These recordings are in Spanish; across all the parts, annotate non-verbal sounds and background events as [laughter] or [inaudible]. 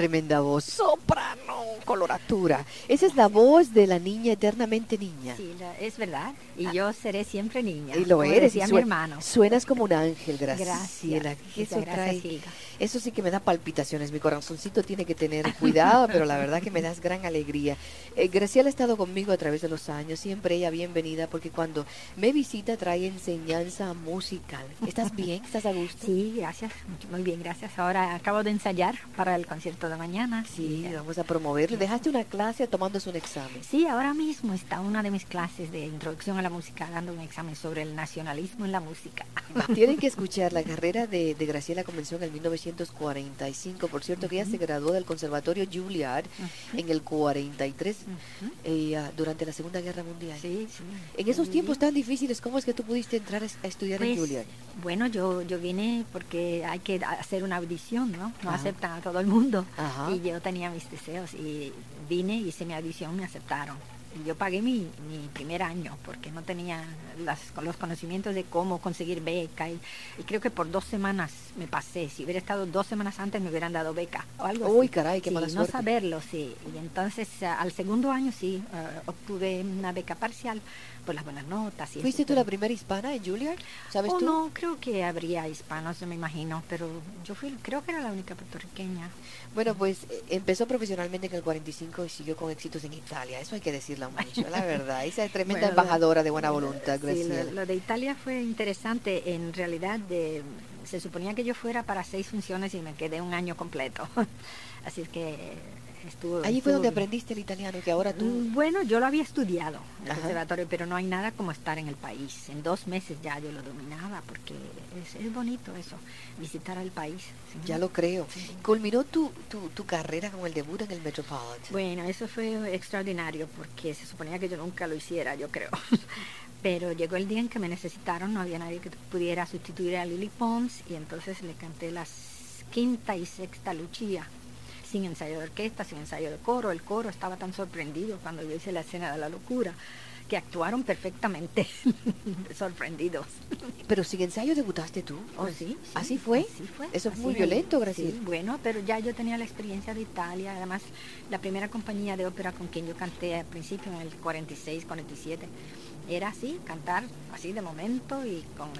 Tremenda voz, soprano, coloratura. Esa es la voz de la niña eternamente niña. Sí, es verdad. Y ah. yo seré siempre niña. Y lo eres. Y mi hermano. Suenas como un ángel, gracias. Gracias. Eso gracias, eso sí que me da palpitaciones. Mi corazoncito tiene que tener cuidado, pero la verdad que me das gran alegría. Eh, Graciela ha estado conmigo a través de los años. Siempre ella bienvenida porque cuando me visita trae enseñanza musical. ¿Estás bien? ¿Estás a gusto? Sí, gracias. Muy bien, gracias. Ahora acabo de ensayar para el concierto de mañana. Sí, vamos a promoverle. ¿Dejaste una clase tomándose un examen? Sí, ahora mismo está una de mis clases de introducción a la música dando un examen sobre el nacionalismo en la música. Tienen que escuchar la carrera de, de Graciela comenzó en el 1900 1945. Por cierto, que ella se graduó del Conservatorio Juilliard en el 43 eh, ah, durante la Segunda Guerra Mundial. En esos tiempos tan difíciles, ¿cómo es que tú pudiste entrar a estudiar en pues, Juilliard? Bueno, yo, yo vine porque hay que hacer una audición, ¿no? No aceptan a todo el mundo. Y yo tenía mis deseos y vine, hice mi audición, me aceptaron yo pagué mi, mi, primer año porque no tenía las, los conocimientos de cómo conseguir beca y, creo que por dos semanas me pasé. Si hubiera estado dos semanas antes me hubieran dado beca o algo Uy, caray, qué mala No saberlo, sí. Y entonces al segundo año sí eh, obtuve una beca parcial por las buenas notas. Y ¿Fuiste tú la primera hispana en Juilliard? ¿Sabes oh, tú? No, creo que habría hispanos, me imagino, pero yo fui, creo que era la única puertorriqueña. Bueno, pues eh, empezó profesionalmente en el 45 y siguió con éxitos en Italia. Eso hay que decirlo mucho, la [laughs] verdad. Esa es tremenda embajadora de buena voluntad, Sí, lo, de Italia fue interesante. En realidad, de, se suponía que yo fuera para seis funciones y me quedé un año completo. [laughs] Así es que Estuvo, Allí fue donde aprendiste el italiano, que ahora tú... Mm, bueno, yo lo había estudiado en el conservatorio, pero no hay nada como estar en el país. En dos meses ya yo lo dominaba, porque es, bonito eso, visitar al país. Ya lo creo. ¿Culminó tu, tu, tu, carrera con el debut en el Metropolitan? Bueno, eso fue extraordinario, porque se suponía que yo nunca lo hiciera, yo creo. [laughs] pero llegó el día en que me necesitaron, no había nadie que pudiera sustituir a Lily Pons, y entonces le canté las quinta y sexta Lucia sin ensayo de orquesta, sin ensayo de coro. El coro estaba tan sorprendido cuando yo hice la escena de la locura que actuaron perfectamente [laughs] sorprendidos. Pero sin ensayo debutaste tú. Oh, sí, ¿Así fue? Así fue. Eso fue muy violento, Graciela. bueno, pero ya yo tenía la experiencia de Italia. Además, la primera compañía de ópera con quien yo canté al principio, en el 46, 47, era así, cantar así de momento y con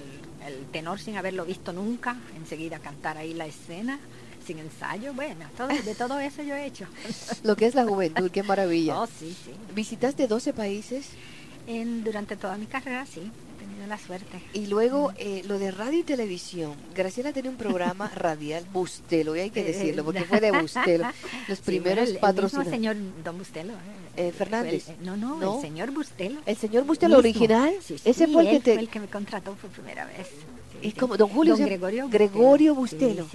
el tenor sin haberlo visto nunca, enseguida cantar ahí la escena sin ensayo, bueno, todo, de todo eso yo he hecho. [laughs] Lo que es la juventud, qué maravilla. Oh, sí, sí. ¿Visitaste 12 países? En, durante toda mi carrera, sí, he tenido la suerte. Y luego eh, lo de radio y televisión. Graciela tenía un programa [laughs] radial, Bustelo, y hay que Eh, decirlo, porque fue de [laughs] Bustelo. Los Sí, primeros el- el mismo patrocinadores. señor Don Bustelo. Eh, Fue Fernández. el- no, no, ¿No? el señor Bustelo. El señor Bustelo mismo. original, Sí, ese sí, fue el que te... fue el que me contrató por primera vez. Sí, ¿Y sí. cómo? Don Julio se- Gregorio Gregorio Bustelo.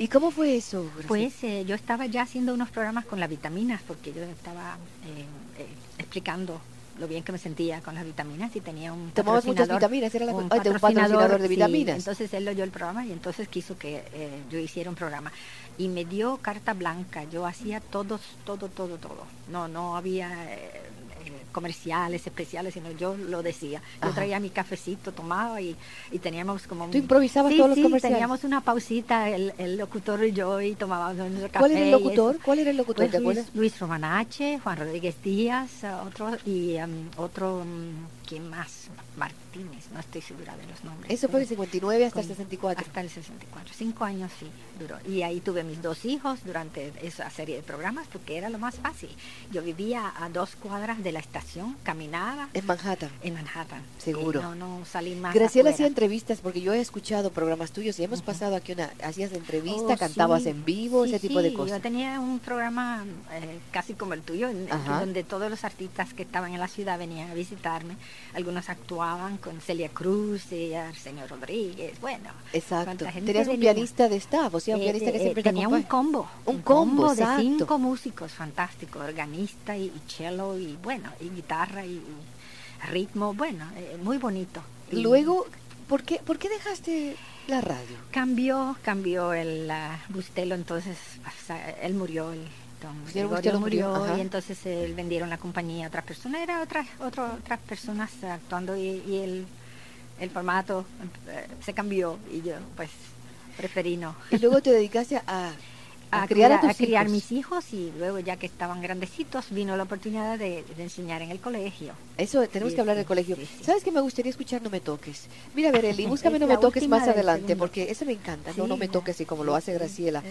¿Y cómo fue eso? Pues eh, yo estaba ya haciendo unos programas con las vitaminas porque yo estaba eh, eh, explicando lo bien que me sentía con las vitaminas y tenía un ¿Tomabas muchas patrocinador, vitaminas? ¿Era la- ah, de un patrocinador de sí, vitaminas? entonces él oyó el programa y entonces quiso que eh, yo hiciera un programa y me dio carta blanca. Yo hacía todo, todo, todo, todo. No, no había eh, comerciales especiales, sino yo lo decía. Yo Ajá. traía mi cafecito, tomaba y, y teníamos como... ¿Tú improvisabas Sí, todos los sí, comerciales? teníamos una pausita, el, el locutor y yo, y tomábamos nuestro café. ¿Cuál era el locutor? ¿Cuál era el locutor? Pues ¿Te Luis? Luis Romanache, Juan Rodríguez Díaz, eh, otro, y em, otro, mm, ¿quién más? Martínez, no estoy segura de los nombres. Eso fue del pero 59 hasta el con- 64. Hasta el 64, cinco años sí, duró. Y ahí tuve mis dos hijos durante esa serie de programas porque era lo más fácil. Yo vivía a dos cuadras de la estación, caminaba En Manhattan. en Manhattan. Seguro. Y no, no salí más. Graciela hacía entrevistas porque yo he escuchado programas tuyos y hemos pasado aquí una hacías entrevista, Oh, cantabas sí. en vivo, Sí, ese tipo de cosas. Yo tenía un programa eh, casi como el tuyo, en- donde todos los artistas que estaban en la ciudad venían a visitarme. Algunos actuaban con Celia Cruz y Arsenio Rodríguez. Bueno, Exacto. Tenías un venía. pianista de staff, o sea, un Eh, pianista que eh, siempre te tenía un combo. Un combo, de exacto. cinco músicos fantásticos, organista y, y cello y bueno, y guitarra y, y ritmo, bueno, eh, muy bonito. Y Luego, ¿por qué, ¿por qué dejaste la radio? cambió, cambió el ah, Bustelo, entonces él murió, el don Señor Gregorio Bustelo murió, y entonces él vendieron la compañía a otra persona, era otra, otro- otras personas actuando y, y el, el formato eh, se cambió y yo pues preferí no. Y luego te dedicaste a, a, a criar a tus criar hijos. mis hijos y luego ya que estaban grandecitos vino la oportunidad de, de enseñar en el colegio. Eso, tenemos Sí, que hablar del colegio. sí, sí. ¿Sabes que me gustaría escuchar No me toques? Mira, Bereli, [laughs] búscame No me toques más del adelante, segundo. porque eso me encanta, no, no me toques, y como lo hace. Graciela.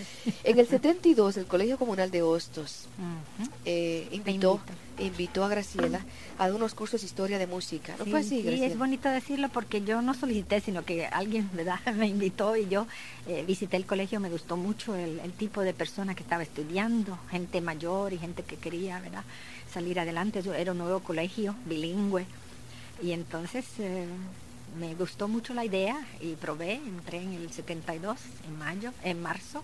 En el 72, el Colegio Comunal de Hostos eh, invitó, invito. Invitó a Graciela a dar unos cursos de historia de música. ¿No Sí, fue así, sí, Graciela? es bonito decirlo porque yo no solicité, sino que alguien ¿verdad? [laughs] me invitó y yo eh, visité el colegio, me gustó mucho el, el tipo de persona que estaba estudiando, gente mayor y gente que quería ¿verdad? salir adelante. Yo era un nuevo colegio, bilingüe, y entonces eh, me gustó mucho la idea y probé, entré en el 72, en mayo, en marzo,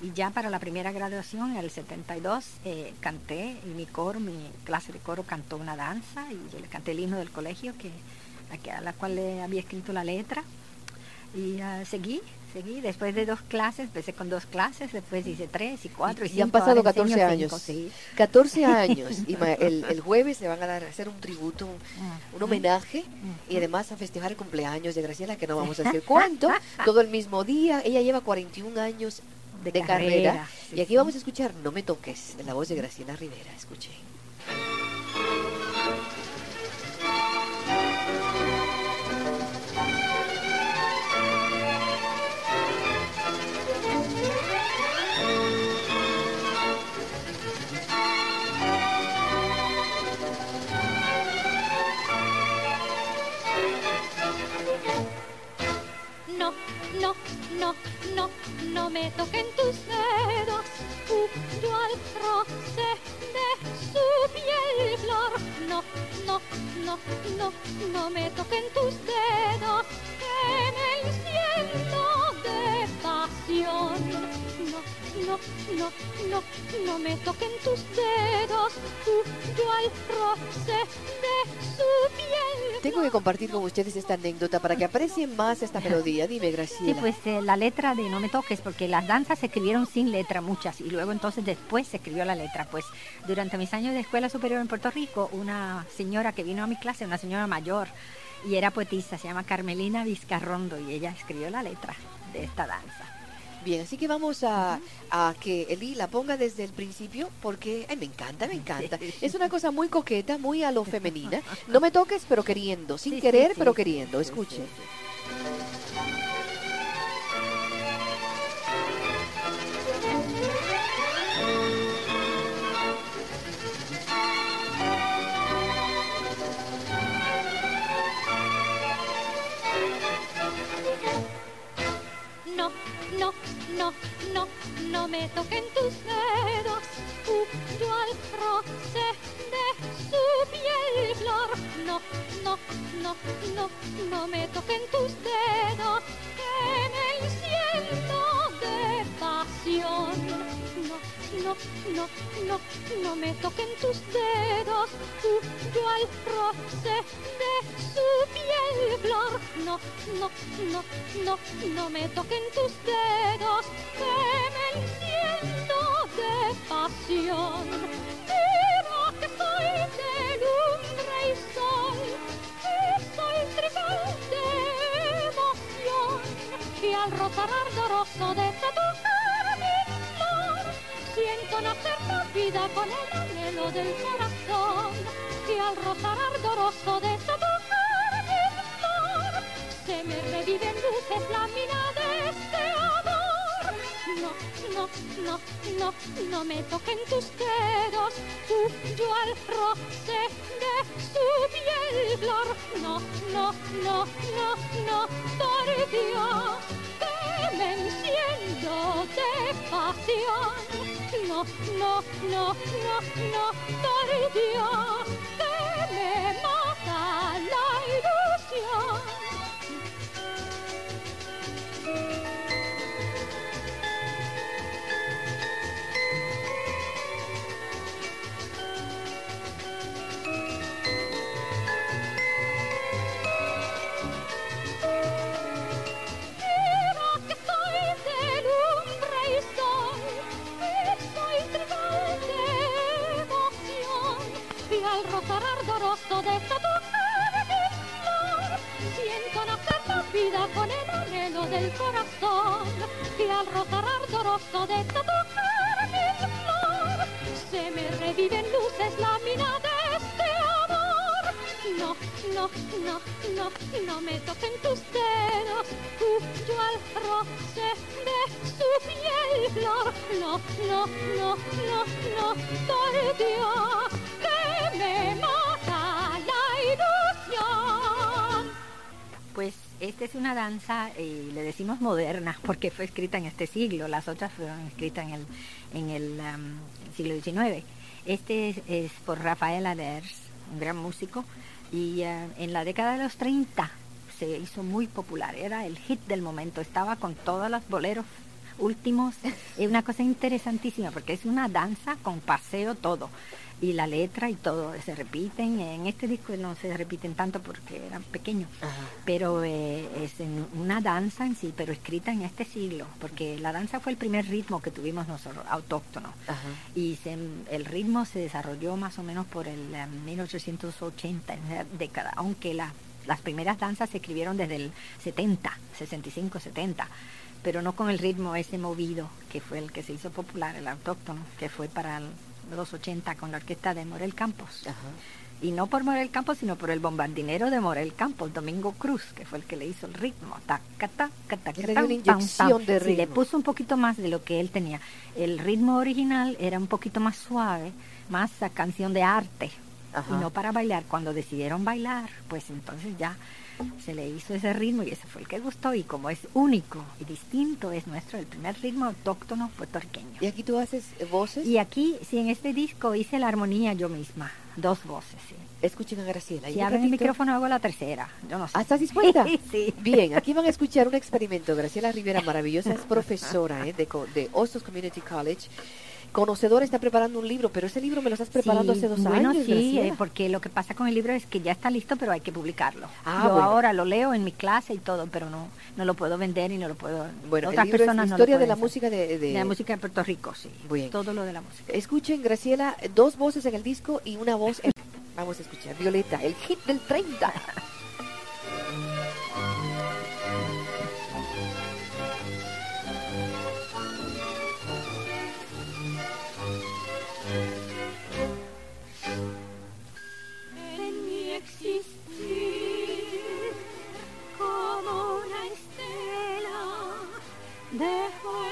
y ya para la primera graduación, en el 72, eh, canté y mi coro, mi clase de coro cantó una danza y yo le canté el himno del colegio que, a, la cual le había escrito la letra. Y ah, seguí, seguí. Después de dos clases, empecé con dos clases, después hice tres y cuatro y, Y han cinco, pasado ahora enseño 14 cinco, años. sí. 14 [laughs] años. Y el, el jueves le van a dar a hacer un tributo, un, un Ujú. homenaje y además a festejar el cumpleaños de Graciela, que no vamos a [laughs] decir cuánto, todo el mismo día. Ella lleva 41 años de, De carrera. carrera, sí, y aquí sí. vamos a escuchar No me toques, de la voz de Graciela Rivera. Escuche. No, no, no, me toquen tus dedos, yo al roce de su piel flor. No, no, no, no, no me toquen tus dedos, que me enciendo de pasión. No, no, no, no, me toquen tus dedos, yo al roce de su piel Tengo que compartir con ustedes esta anécdota para que aprecien más esta melodía. Dime, Sí, Graciela. pues eh, la letra de No me toques, porque las danzas se escribieron sin letra muchas y luego entonces después se escribió la letra. Pues durante mis años de escuela superior en Puerto Rico, una señora que vino a mi clase, una señora mayor y era poetisa, se llama Carmelina Vizcarrondo y ella escribió la letra de esta danza. Bien, así que vamos a, a que Eli la ponga desde el principio porque ay, me encanta, me encanta. [laughs] Es una cosa muy coqueta, muy a lo femenina. No me toques, pero queriendo, sin Sí, querer, sí, pero sí, queriendo. Escuche. No, no me toquen tus dedos. Huyo al roce de su piel flor. No, no, no, no, no me toquen tus dedos. Que me enciendo de pasión. No, no, no, no me toquen tus dedos. Huyo al roce de su piel flor. No, no, no, no, no me toquen tus dedos. Que me enciendo de pasión. Mira que soy de lumbre y sol. Y soy trigal de emoción. Y al rozar ardoroso de tu flor, siento nacer la vida con el anhelo del corazón. Y al rozar ardoroso de tu flor, se me reviven luces la no, no, no, me toquen tus dedos, huyo al roce de su piel flor. No, no, no, no, no, por Dios, que me enciendo de pasión. No, no, no, no, no, por Dios, al rozar ardoroso de esta carmín flor, siento nacer la vida con el anhelo del corazón, y al rozar ardoroso de esta tu carmín flor, se me reviven luces la mina de este amor. No, no, no, no, no me toquen tus dedos, huyo al roce de su piel flor. No, no, no, no, no, por Dios, Pues esta es una danza, eh, le decimos moderna, porque fue escrita en este siglo, las otras fueron escritas en el, en el siglo XIX. Este es, por Rafael Aders, un gran músico, y eh, en la década de los 30 se hizo muy popular, era el hit del momento, estaba con todos los boleros últimos, es una cosa interesantísima, porque es una danza con paseo todo y la letra y todo se repiten. En este disco no se repiten tanto porque eran pequeños, pero eh, es en una danza en sí, pero escrita en este siglo, porque la danza fue el primer ritmo que tuvimos nosotros, autóctono. Ajá. Y se- el ritmo se desarrolló más o menos por el eh, 1880, en esa década, aunque la- las primeras danzas se escribieron desde el 70, 65, 70, pero no con el ritmo ese movido que fue el que se hizo popular, el autóctono, que fue para el- los 80 con la orquesta de Morel Campos. Ajá. Y no por Morel Campos, sino por el bombardinero de Morel Campos, Domingo Cruz, que fue el que le hizo el ritmo. Le de Sí, le ritmo. puso un poquito más de lo que él tenía. El ritmo original era un poquito más suave, más a canción de arte. Ajá. Y no para bailar. Cuando decidieron bailar, pues entonces ya se le hizo ese ritmo y ese fue el que gustó. Y como es único y distinto, es nuestro, el primer ritmo autóctono puertorriqueño. Y aquí tú haces eh, voces. Y aquí, sí, en este disco hice la armonía yo misma, dos voces, sí. Escuchen a Graciela. y Si un abren el micrófono hago la tercera, yo no sé. ¿Ah, ¿Estás dispuesta? [laughs] sí. Bien, aquí van a escuchar un [laughs] experimento. Graciela Rivera, maravillosa, es profesora ¿eh? de, de Hostos Community College. Conocedora está preparando un libro, pero ese libro me lo estás preparando Sí, hace dos bueno, años. sí, eh, porque lo que pasa con el libro es que ya está listo, pero hay que publicarlo. Ah, Yo bueno. ahora lo leo en mi clase y todo, pero no no lo puedo vender y no lo puedo. Bueno, el otras es personas no lo Historia de la música de... de- De la música de Puerto Rico, sí. Bien. Todo lo de la música. Escuchen, Graciela, dos voces en el disco y una voz en... Vamos a escuchar. Violeta, el hit del 30. [laughs] There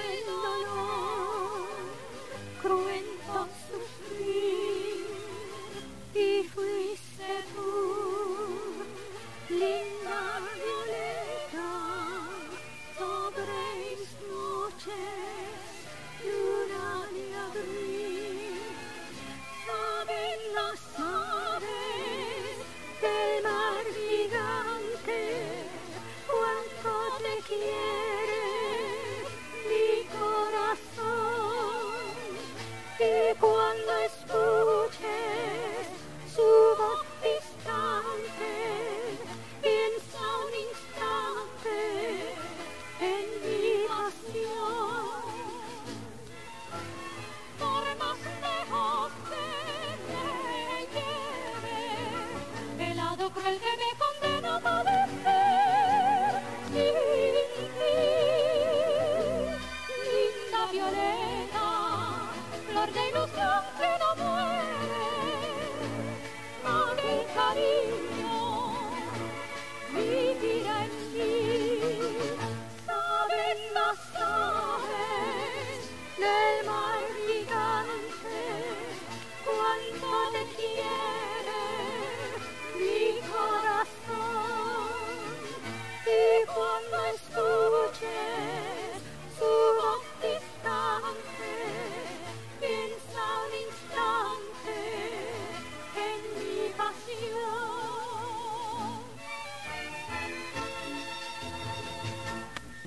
por que me condena a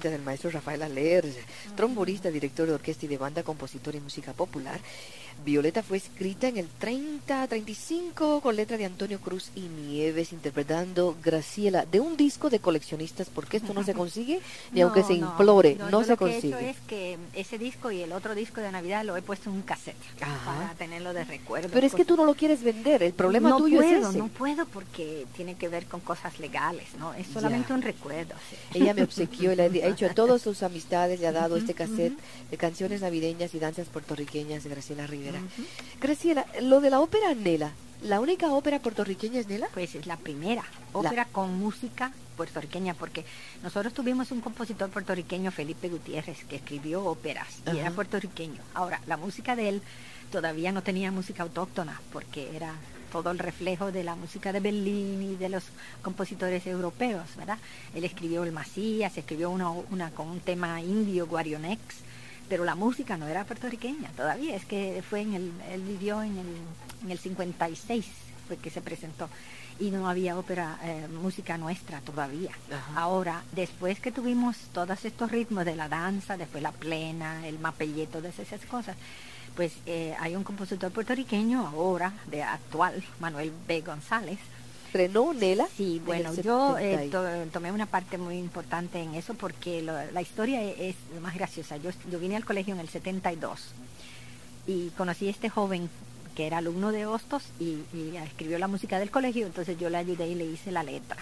del maestro Rafael Aler, trombonista, director de orquesta y de banda, compositor y música popular. Violeta fue escrita en el 30-35 con letra de Antonio Cruz y Nieves, interpretando Graciela de un disco de coleccionistas, porque esto no se [laughs] consigue ni aunque No, se no, implore, no, yo se lo que he hecho consigue. es que ese disco y el otro disco de Navidad lo he puesto en un cassette Ajá. para tenerlo de recuerdo. Pero es que tú no lo quieres vender, el problema no tuyo puedo, es ese. No puedo porque tiene que ver con cosas legales, ¿no? Es solamente Ya. un recuerdo. sí. Ella me obsequió y le ha hecho a todas sus amistades, le ha dado este cassette de canciones navideñas y danzas puertorriqueñas de Graciela Rivera. Graciela, lo de la ópera Nela, ¿la única ópera puertorriqueña es Nela? Pues es la primera ópera con música puertorriqueña, porque nosotros tuvimos un compositor puertorriqueño, Felipe Gutiérrez, que escribió óperas y era puertorriqueño. Ahora, la música de él todavía no tenía música autóctona, porque era todo el reflejo de la música de Bellini y de los compositores europeos, ¿verdad? Él escribió el Macías, escribió una, una con un tema indio, Guarionex, pero la música no era puertorriqueña todavía, es que fue en el, él vivió en el, en el 56, fue que se presentó, y no había ópera, eh, música nuestra todavía. Ajá. Ahora, después que tuvimos todos estos ritmos de la danza, después la plena, el mapellé, todas esas cosas, pues eh, hay un compositor puertorriqueño ahora, de actual, Manuel B. González, Estrenó Nela. Sí, en bueno, yo 70 eh, to- tomé una parte muy importante en eso porque lo- la historia e- es, más graciosa. Yo, yo vine al colegio en el 72 y conocí a este joven que era alumno de Hostos y, y escribió la música del colegio, entonces yo le ayudé y le hice la letra.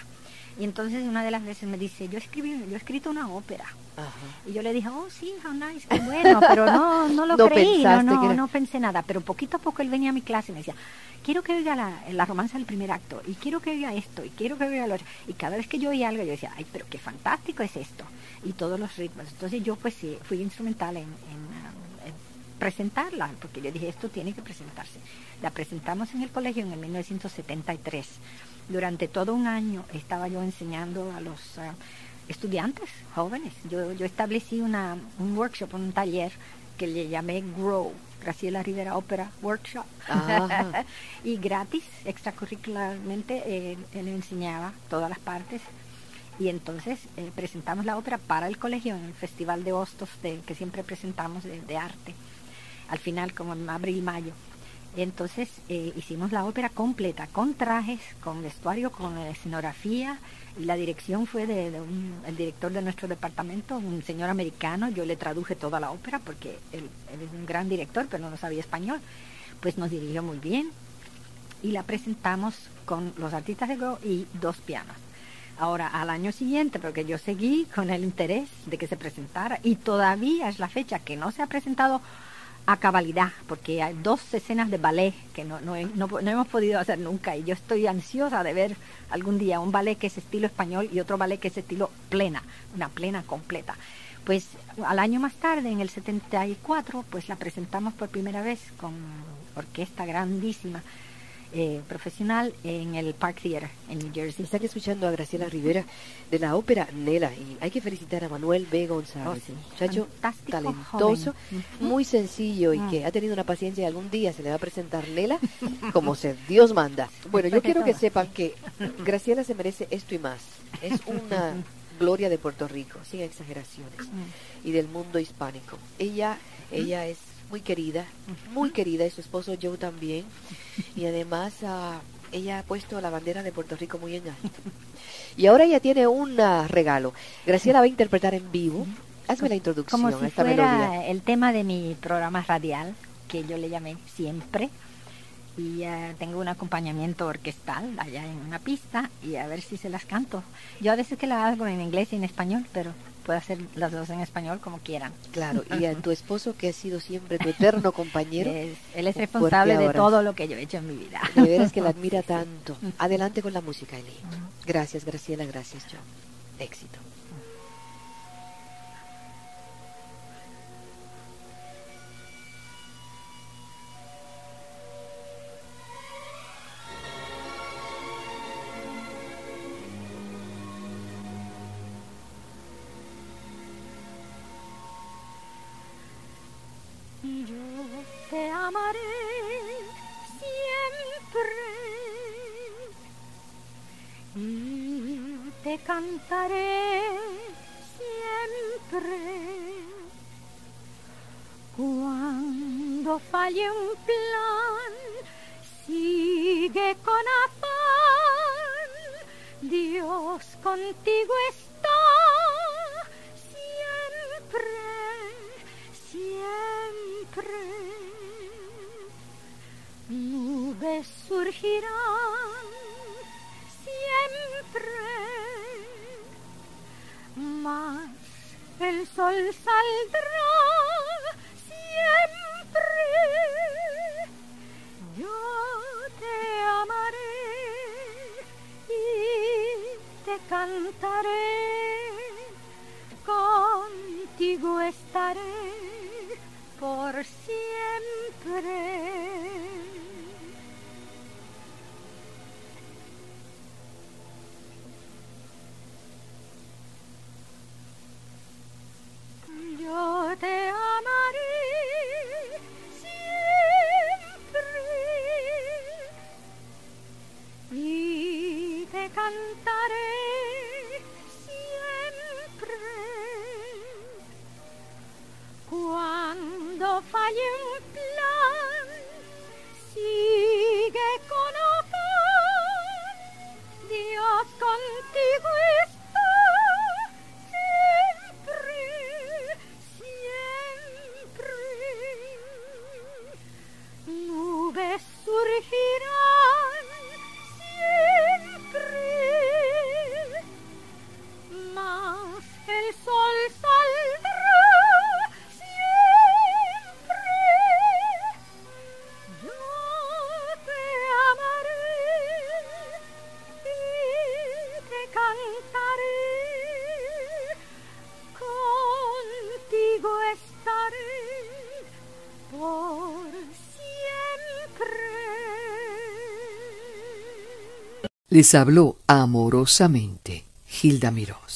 Y entonces una de las veces me dice, yo escribí, yo he escrito una ópera. Ajá. Y yo le dije, oh, sí, how nice, qué bueno, pero no, no lo [laughs] No creí, no, no, era- no pensé nada. Pero poquito a poco él venía a mi clase y me decía, quiero que oiga la, la romanza del primer acto, y quiero que oiga esto, y quiero que oiga lo otro. Y cada vez que yo oía algo, yo decía, ay, pero qué fantástico es esto. Y todos los ritmos. Entonces yo, pues sí, fui instrumental en, en, um, en presentarla, porque yo dije, esto tiene que presentarse. La presentamos en el colegio en el 1973. Durante todo un año estaba yo enseñando a los ah, estudiantes jóvenes. Yo, yo establecí una, un workshop, un taller que le llamé Grow, Graciela Rivera Opera Workshop. [laughs] Y gratis, extracurricularmente, eh, él enseñaba todas las partes. Y entonces eh, presentamos la ópera para el colegio en el Festival de Hostos de, que siempre presentamos de, de arte, al final como en abril-mayo. Entonces eh, hicimos la ópera completa, con trajes, con vestuario, con escenografía, y la dirección fue de, un- director de nuestro departamento, un señor americano, yo le traduje toda la ópera porque él, él es un gran director, pero no sabía español, pues nos dirigió muy bien y la presentamos con los artistas de Go y dos pianos. Ahora, al año siguiente, porque yo seguí con el interés de que se presentara y todavía es la fecha que no se ha presentado a cabalidad, porque hay dos escenas de ballet que no, no, no hemos podido hacer nunca y yo estoy ansiosa de ver algún día un ballet que es estilo español y otro ballet que es estilo plena, una plena completa. Pues al año más tarde, en el 74, pues la presentamos por primera vez con orquesta grandísima, eh, profesional, en el Park Theater en New Jersey. Están escuchando a Graciela Rivera de la ópera Nela y hay que felicitar a Manuel B. González, Oh, sí. muchacho Fantástico talentoso, joven. Muy sencillo y Mm. que ha tenido una paciencia y algún día se le va a presentar Nela como se Dios manda. [laughs] Bueno, yo quiero que sepan que Graciela se merece esto y más. Es una [laughs] gloria de Puerto Rico, sin exageraciones, Mm. y del mundo hispánico. Ella, ella es muy querida, muy querida, y su esposo Joe también, y además ah, ella ha puesto la bandera de Puerto Rico muy en alto. Y ahora ella tiene un ah, regalo. Graciela va a interpretar en vivo. Hazme la introducción Como a si esta fuera melodía. el tema de mi programa radial, que yo le llamé Siempre. Y eh, tengo un acompañamiento orquestal allá en una pista y a ver si se las canto. Yo a veces que la hago en inglés y en español, pero puede hacer las dos en español como quieran. Claro, y a [laughs] tu esposo que ha sido siempre tu eterno compañero. Es- él es responsable de todo lo que yo he hecho en mi vida. De veras que la admira [laughs] tanto. Adelante con la música, Eli. Gracias, Graciela, gracias, John. Éxito. Cantaré siempre. Cuando falle un plan, sigue con afán. Dios contigo está saldrá Les habló amorosamente Gilda Mirós.